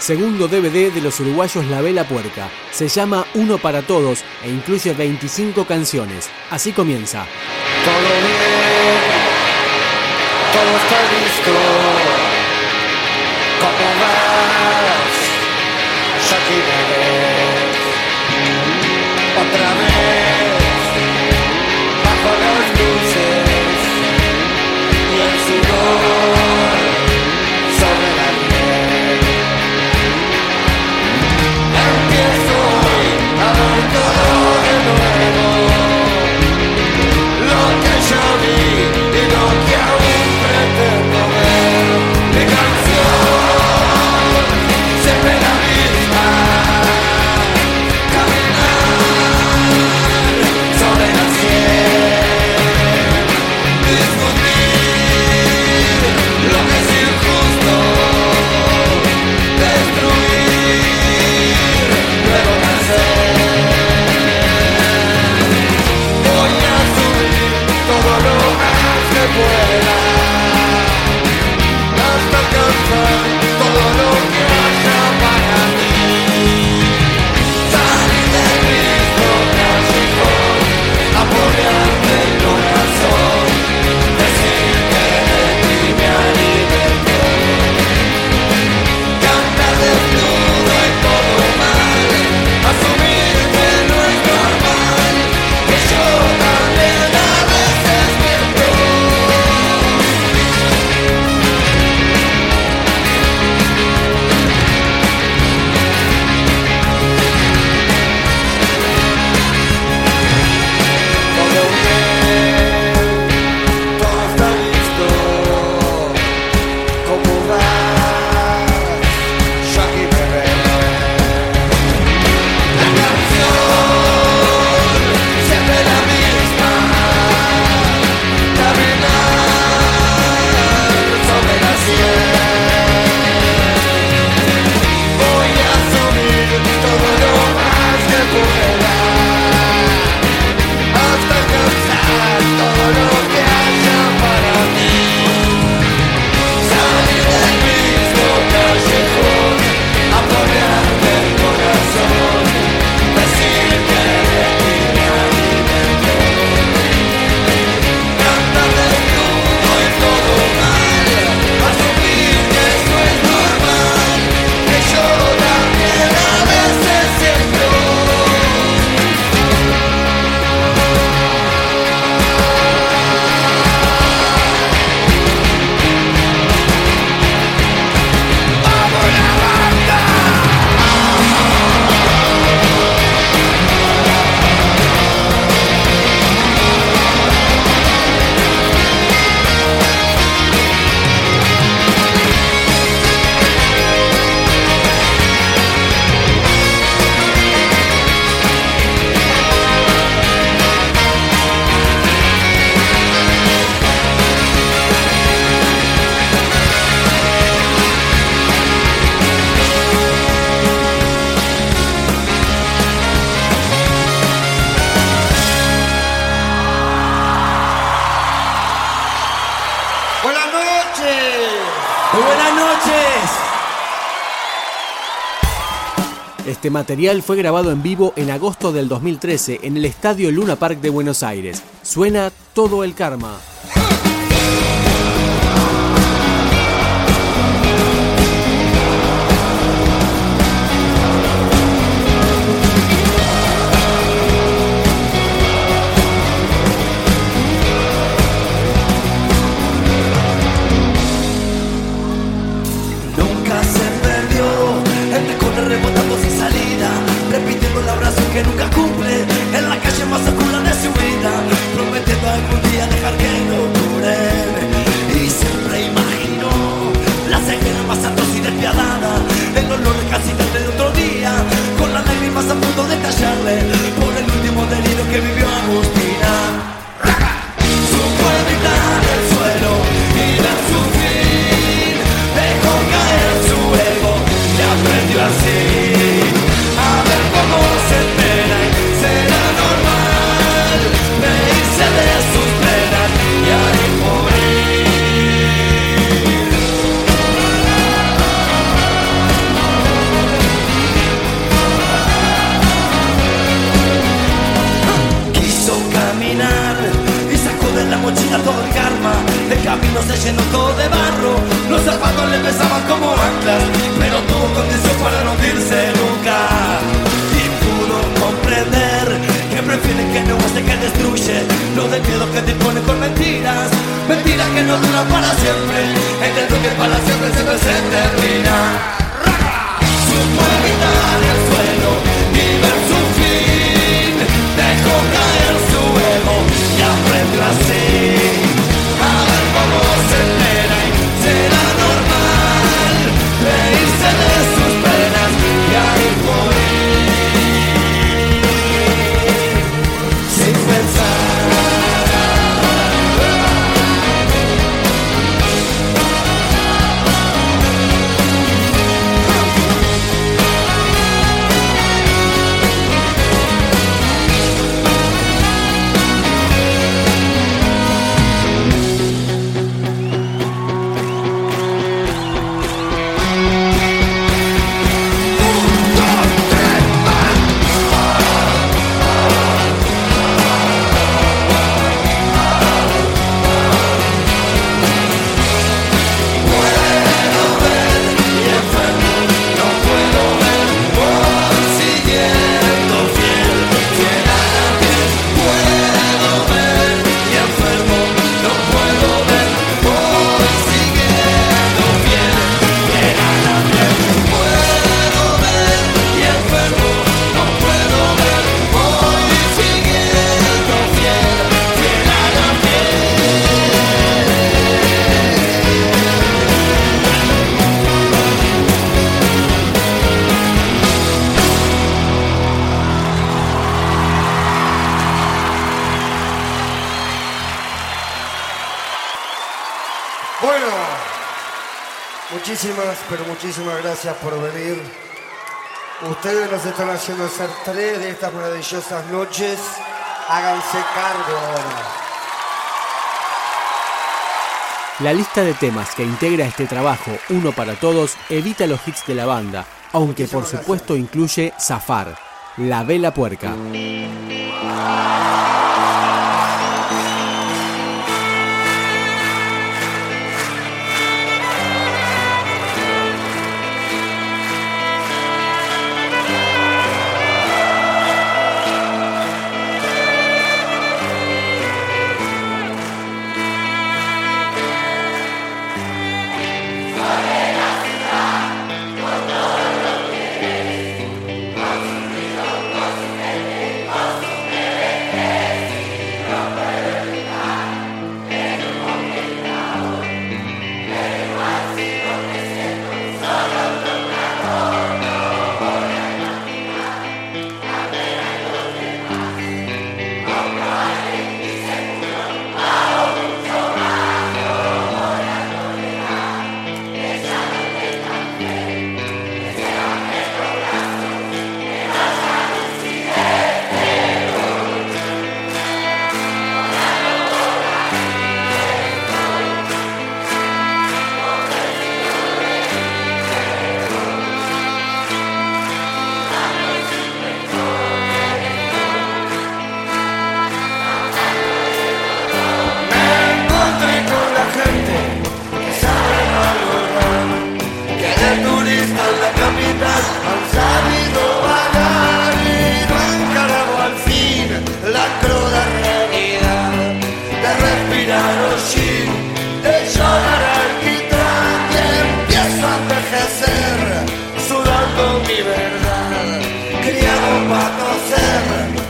Segundo DVD de los uruguayos La Vela Puerca. Se llama Uno para Todos e incluye 25 canciones. Así comienza. Este material fue grabado en vivo en agosto del 2013 en el Estadio Luna Park de Buenos Aires. Suena todo el karma. Camino se llenó todo de barro, los zapatos le pesaban como anclas, pero tuvo condición para no hundirse nunca. Y pudo comprender que prefieren que no se que destruye, no de miedo que te pone con mentiras, mentiras que no duran para siempre. Entendió que para siempre siempre se termina. Supo evitar el suelo y ver su fin. Dejó caer su ego y aprendió. A muchísimas, pero muchísimas gracias por venir. Ustedes nos están haciendo hacer tres de estas maravillosas noches. Háganse cargo ahora. La lista de temas que integra este trabajo, uno para todos, evita los hits de la banda, aunque por supuesto incluye Zafar, La Vela Puerca. con mi verdad, criado para.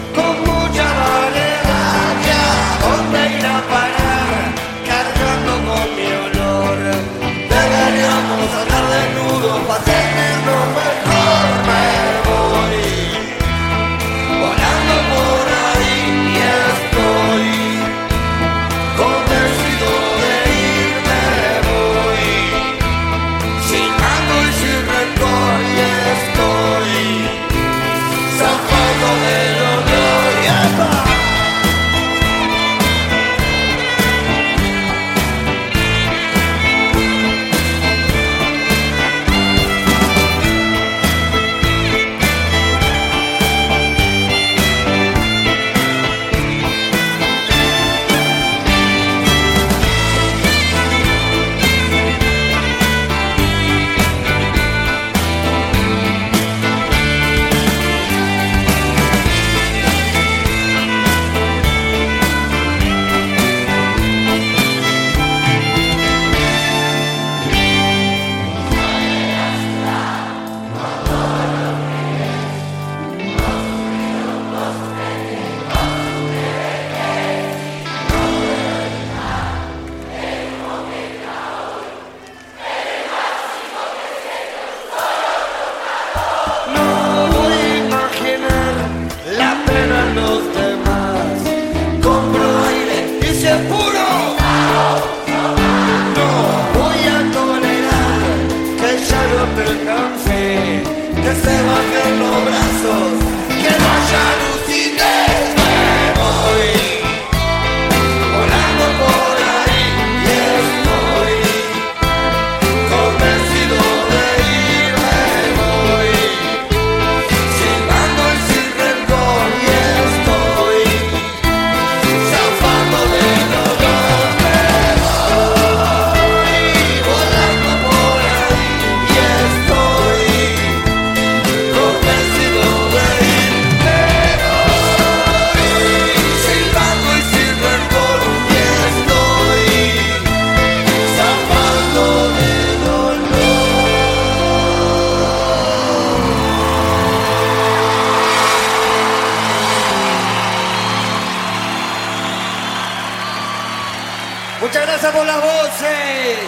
aplauso las voces.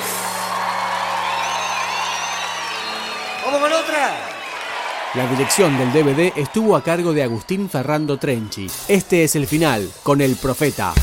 Vamos con otra. La dirección del DVD estuvo a cargo de Agustín Ferrando Trenchi. Este es el final, con El Profeta.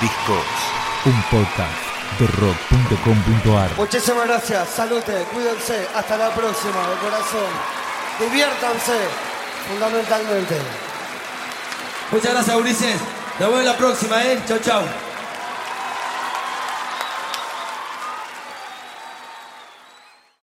discos. Un podcast de rock.com.ar. Muchísimas gracias, salute, cuídense, hasta la próxima, de corazón. Diviértanse, fundamentalmente. Muchas gracias, Ulises. Nos vemos en la próxima, ¿eh? Chau, chau.